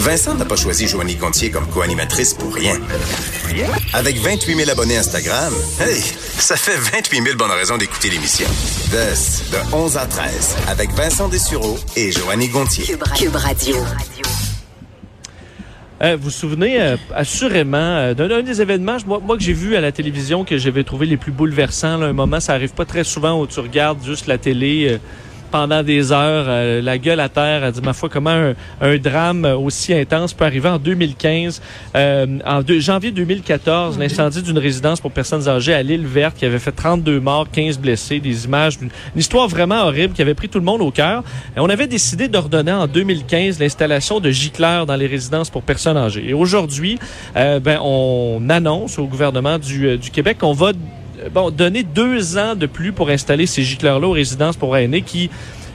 Vincent n'a pas choisi Joanie Gontier comme co-animatrice pour rien. Avec 28 000 abonnés Instagram, hey, ça fait 28 000 bonnes raisons d'écouter l'émission. De, de 11 à 13, avec Vincent Dessureau et Joanie Gontier. Cube Radio. Euh, vous vous souvenez euh, assurément euh, d'un des événements, moi, moi que j'ai vu à la télévision, que j'avais trouvé les plus bouleversants. Là, un moment, ça arrive pas très souvent où tu regardes juste la télé pendant des heures, euh, la gueule à terre. Elle dit, ma foi, comment un, un, drame aussi intense peut arriver en 2015. Euh, en janvier 2014, l'incendie d'une résidence pour personnes âgées à l'île Verte qui avait fait 32 morts, 15 blessés, des images, une, histoire vraiment horrible qui avait pris tout le monde au cœur. Et on avait décidé d'ordonner en 2015 l'installation de gicleurs dans les résidences pour personnes âgées. Et aujourd'hui, euh, ben, on annonce au gouvernement du, euh, du Québec qu'on va bon, donner deux ans de plus pour installer ces gicleurs-là aux résidences pour aînés qui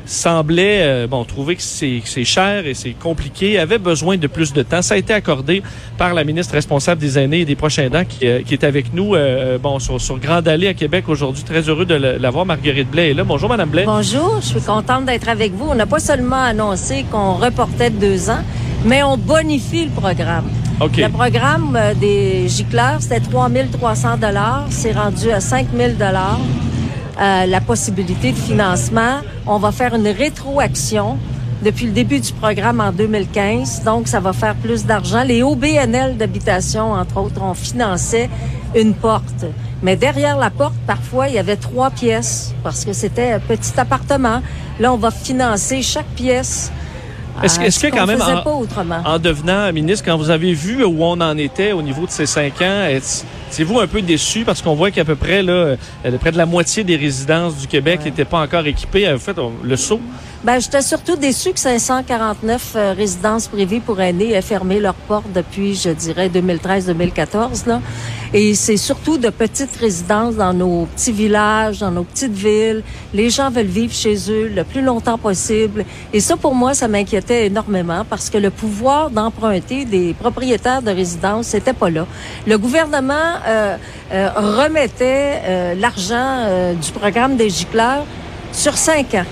semblait euh, bon trouver que c'est cher et c'est compliqué, avait besoin de plus de temps. Ça a été accordé par la ministre responsable des aînés et des prochains dents qui, euh, qui est avec nous euh, bon sur, sur Grande Allée à Québec aujourd'hui. Très heureux de l'avoir. Marguerite Blais est là. Bonjour Madame Blais. Bonjour, je suis contente d'être avec vous. On n'a pas seulement annoncé qu'on reportait de deux ans, mais on bonifie le programme. Le programme euh, des gicleurs, c'était 3 300 C'est rendu à 5 000 euh, La possibilité de financement, on va faire une rétroaction depuis le début du programme en 2015. Donc, ça va faire plus d'argent. Les OBNL d'habitation, entre autres, ont financé une porte. Mais derrière la porte, parfois, il y avait trois pièces parce que c'était un petit appartement. Là, on va financer chaque pièce est-ce est que quand même, en, en, devenant ministre, quand vous avez vu où on en était au niveau de ces cinq ans, êtes-vous un peu déçu parce qu'on voit qu'à peu près là, euh, près de la moitié des résidences du Québec n'étaient pas encore équipées? Vous fait le saut? Ben, j'étais surtout déçu que 549 euh, résidences privées pour aînés aient fermé leurs portes depuis, je dirais, 2013-2014. Et c'est surtout de petites résidences dans nos petits villages, dans nos petites villes. Les gens veulent vivre chez eux le plus longtemps possible. Et ça, pour moi, ça m'inquiétait énormément parce que le pouvoir d'emprunter des propriétaires de résidences, c'était pas là. Le gouvernement euh, euh, remettait euh, l'argent euh, du programme des gicleurs sur cinq ans.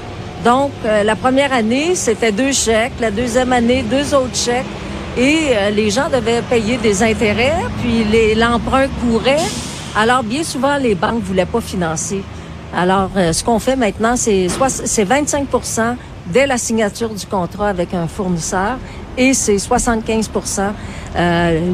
Donc, euh, la première année, c'était deux chèques. La deuxième année, deux autres chèques. Et euh, les gens devaient payer des intérêts, puis l'emprunt courait. Alors, bien souvent, les banques voulaient pas financer. Alors, euh, ce qu'on fait maintenant, c'est 25% dès la signature du contrat avec un fournisseur et c'est 75%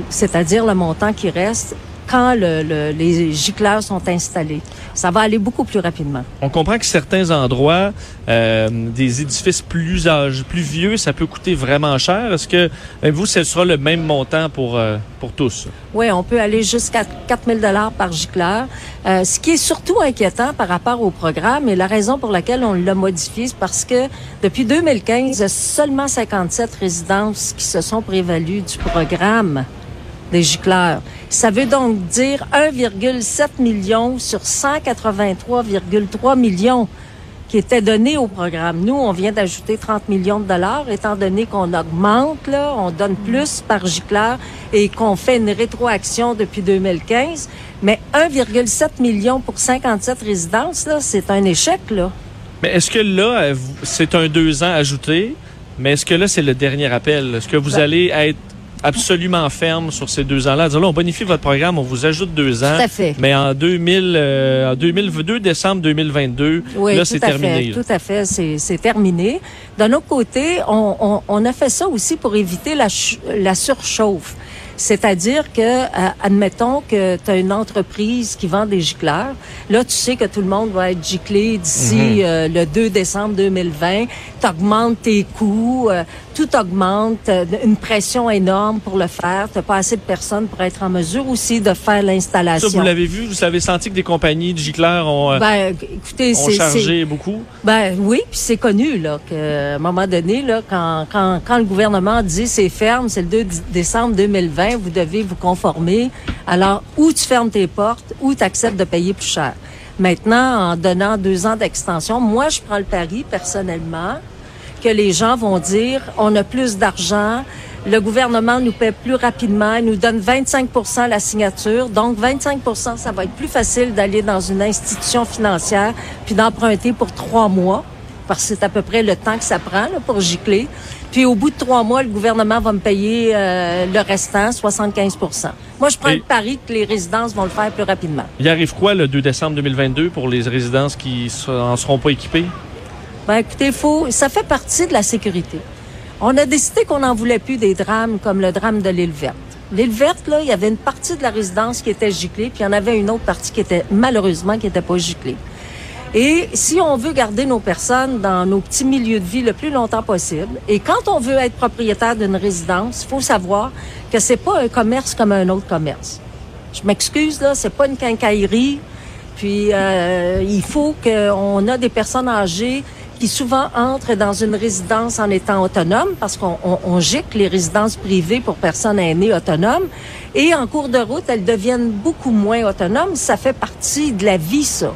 c'est-à-dire le montant qui reste quand le, les gicleurs sont installés. Ça va aller beaucoup plus rapidement. On comprend que certains endroits, euh, des édifices plus âgés, plus vieux, ça peut coûter vraiment cher. Est-ce que euh, vous, ce sera le même montant pour, euh, pour tous? Oui, on peut aller jusqu'à 4 000 par gicleur. Euh, ce qui est surtout inquiétant par rapport au programme et la raison pour laquelle on l'a modifié, c'est parce que depuis 2015, il y a seulement 57 résidences qui se sont prévalues du programme des gicleurs. Ça veut donc dire 1,7 million sur 183,3 millions qui étaient donnés au programme. Nous, on vient d'ajouter 30 millions de dollars, étant donné qu'on augmente, là, on donne plus par gicleur et qu'on fait une rétroaction depuis 2015. Mais 1,7 million pour 57 résidences, là, c'est un échec, là. Mais est-ce que là, c'est un deux ans ajouté? Mais est-ce que là, c'est le dernier appel? Est-ce que vous ben allez être absolument ferme sur ces deux ans-là. Là, on bonifie votre programme, on vous ajoute deux ans. Tout à fait. Mais en 2000, euh, en 2022, décembre 2022, là, c'est terminé. Fait, tout à fait, c'est terminé. D'un autre côté, on, on, on, a fait ça aussi pour éviter la, la surchauffe. C'est-à-dire que, euh, admettons que tu as une entreprise qui vend des gicleurs. Là, tu sais que tout le monde va être giclé d'ici mhm. euh, le 2 décembre 2020. Tu augmentes tes coûts, euh, tout augmente, une pression énorme pour le faire. Tu pas assez de personnes pour être en mesure aussi de faire l'installation. Ça, vous l'avez vu? Vous avez senti que des compagnies de gicleurs ont, ben, écoutez, ont chargé beaucoup? Ben oui, puis c'est connu là qu'à un moment donné, là, quand, quand, quand le gouvernement dit c'est ferme, c'est le 2 décembre 2020, vous devez vous conformer. Alors, ou tu fermes tes portes, ou tu acceptes de payer plus cher. Maintenant, en donnant deux ans d'extension, moi, je prends le pari, personnellement, que les gens vont dire, on a plus d'argent, le gouvernement nous paie plus rapidement, il nous donne 25% la signature. Donc, 25% ça va être plus facile d'aller dans une institution financière puis d'emprunter pour trois mois parce que c'est à peu près le temps que ça prend pour gicler. Puis au bout de trois mois, le gouvernement va me payer euh, le restant, 75% Moi, je prends Et- le pari que les résidences vont le faire plus rapidement. Il arrive quoi le 2 décembre 2022 pour les résidences qui en seront pas équipées? Ben, écoutez, faut, ça fait partie de la sécurité. On a décidé qu'on n'en voulait plus des drames comme le drame de l'île verte. L'île verte, là, il y avait une partie de la résidence qui était giclée, puis il y en avait une autre partie qui était, malheureusement, qui n'était pas giclée. Et si on veut garder nos personnes dans nos petits milieux de vie le plus longtemps possible, et quand on veut être propriétaire d'une résidence, il faut savoir que c'est pas un commerce comme un autre commerce. Je m'excuse, là, c'est pas une quincaillerie. Puis euh, il faut qu'on a des personnes âgées qui souvent entrent dans une résidence en étant autonomes, parce qu'on on, on gicle les résidences privées pour personnes aînées autonomes, et en cours de route, elles deviennent beaucoup moins autonomes. Ça fait partie de la vie, ça.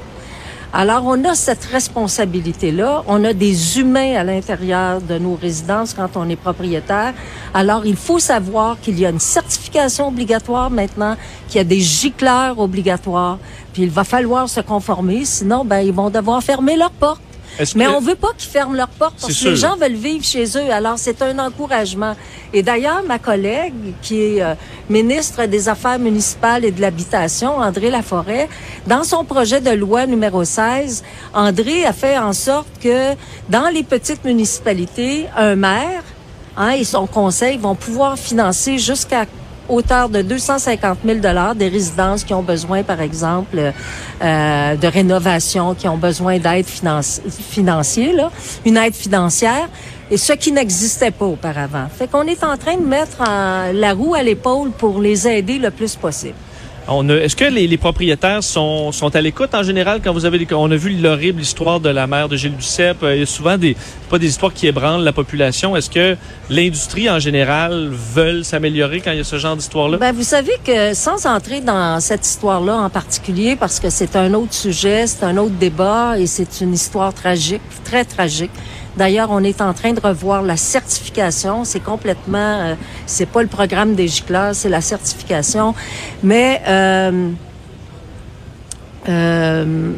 Alors, on a cette responsabilité-là. On a des humains à l'intérieur de nos résidences quand on est propriétaire. Alors, il faut savoir qu'il y a une certification obligatoire maintenant, qu'il y a des gicleurs obligatoires. Puis, il va falloir se conformer, sinon, ben, ils vont devoir fermer leurs portes. Mais que- on veut pas qu'ils ferment leurs portes parce que les gens veulent vivre chez eux. Alors, c'est un encouragement. Et d'ailleurs, ma collègue, qui est euh, ministre des Affaires municipales et de l'Habitation, André Laforêt, dans son projet de loi numéro 16, André a fait en sorte que dans les petites municipalités, un maire hein, et son conseil vont pouvoir financer jusqu'à hauteur de 250 000 dollars des résidences qui ont besoin, par exemple, euh, de rénovation, qui ont besoin d'aide financi- financière, une aide financière, et ce qui n'existait pas auparavant. Fait qu'on est en train de mettre la roue à l'épaule pour les aider le plus possible. Est-ce que les, les propriétaires sont, sont à l'écoute en général quand vous avez des, on a vu l'horrible histoire de la mère de Gilles Duceppe, euh, il y a souvent des pas des histoires qui ébranlent la population. Est-ce que l'industrie en général veulent s'améliorer quand il y a ce genre d'histoire-là? Ben, vous savez que sans entrer dans cette histoire-là en particulier, parce que c'est un autre sujet, c'est un autre débat et c'est une histoire tragique, très tragique. D'ailleurs, on est en train de revoir la certification. C'est complètement, euh, c'est pas le programme des gicleurs, c'est la certification. Mais euh, euh,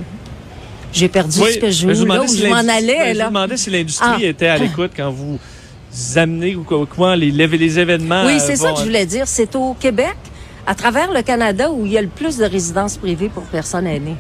j'ai perdu ce que je, là demandais où si je m'en allais. Je là. demandais si l'industrie Ah. était à l'écoute quand vous amenez ou les, événements. Oui, c'est ça que je voulais dire. C'est au Québec, à travers le Canada, où il y a le plus de résidences privées pour personnes aînées.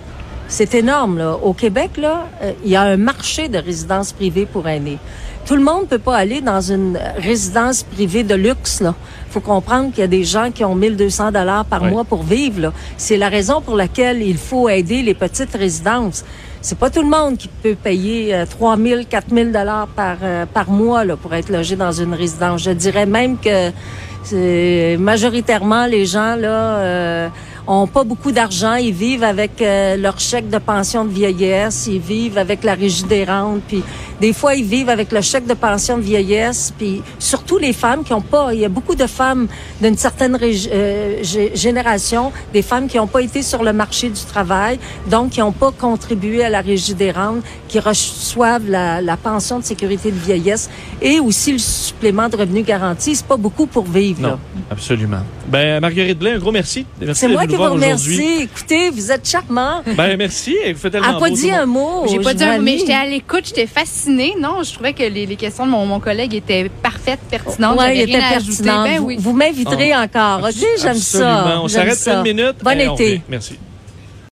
C'est énorme, là. Au Québec, là, euh, il y a un marché de résidences privées pour aînés. Tout le monde peut pas aller dans une résidence privée de luxe, là. Faut comprendre qu'il y a des gens qui ont 1200 dollars par mois pour vivre, là. C'est la raison pour laquelle il faut aider les petites résidences. C'est pas tout le monde qui peut payer euh, 3000, 4000 dollars par euh, par mois là pour être logé dans une résidence. Je dirais même que c'est majoritairement les gens là euh, ont pas beaucoup d'argent, ils vivent avec euh, leur chèque de pension de vieillesse, ils vivent avec la régie des rentes, puis des fois ils vivent avec le chèque de pension de vieillesse, puis surtout les femmes qui ont pas, il y a beaucoup de femmes d'une certaine euh, gé- génération, des femmes qui n'ont pas été sur le marché du travail, donc qui n'ont pas contribué à la régie des rentes, qui reçoivent la, la pension de sécurité de vieillesse et aussi le supplément de revenu garanti. C'est pas beaucoup pour vivre. là. Non, absolument. Ben, Marguerite Blais, un gros merci. Merci C'est de moi nous qui vous voir aujourd'hui. remercie. Écoutez, vous êtes charmant. Ben, merci. Vous faites tellement Elle n'a pas beau, dit un mot. J'ai pas dit un mot, mais j'étais à l'écoute, j'étais fascinée. Non, je trouvais que les, les questions de mon, mon collègue étaient parfaites, pertinentes. Ouais, J'avais il rien était à ajouter. pertinent. Ben vous oui. vous m'inviterez encore. OK, j'aime ça. Absolument. On s'arrête une minute. Bon été. Merci.